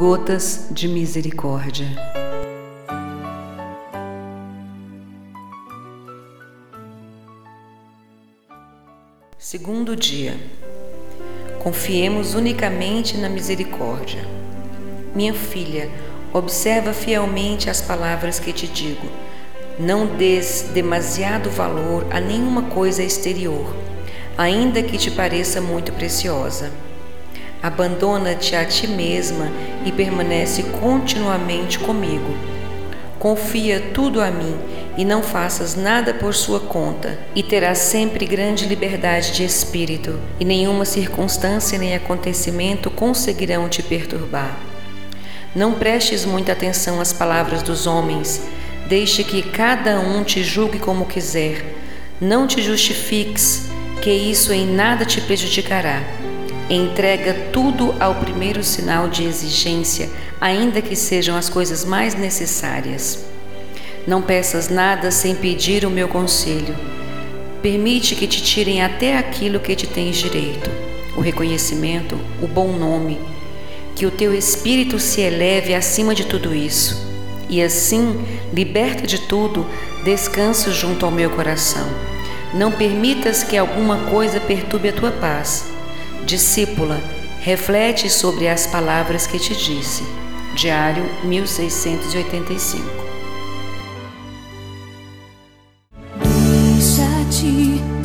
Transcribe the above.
Gotas de Misericórdia. Segundo dia. Confiemos unicamente na misericórdia. Minha filha, observa fielmente as palavras que te digo. Não des demasiado valor a nenhuma coisa exterior, ainda que te pareça muito preciosa Abandona-te a ti mesma e permanece continuamente comigo. Confia tudo a mim e não faças nada por sua conta, e terás sempre grande liberdade de espírito, e nenhuma circunstância nem acontecimento conseguirão te perturbar. Não prestes muita atenção às palavras dos homens, deixe que cada um te julgue como quiser. Não te justifiques, que isso em nada te prejudicará Entrega tudo ao primeiro sinal de exigência, ainda que sejam as coisas mais necessárias. Não peças nada sem pedir o meu conselho. Permite que te tirem até aquilo que te tens direito, o reconhecimento, o bom nome, que o teu espírito se eleve acima de tudo isso, e assim, liberta de tudo, descansa junto ao meu coração. Não permitas que alguma coisa perturbe a tua paz Discípula, reflete sobre as palavras que te disse. Diário 1685. Deixa-te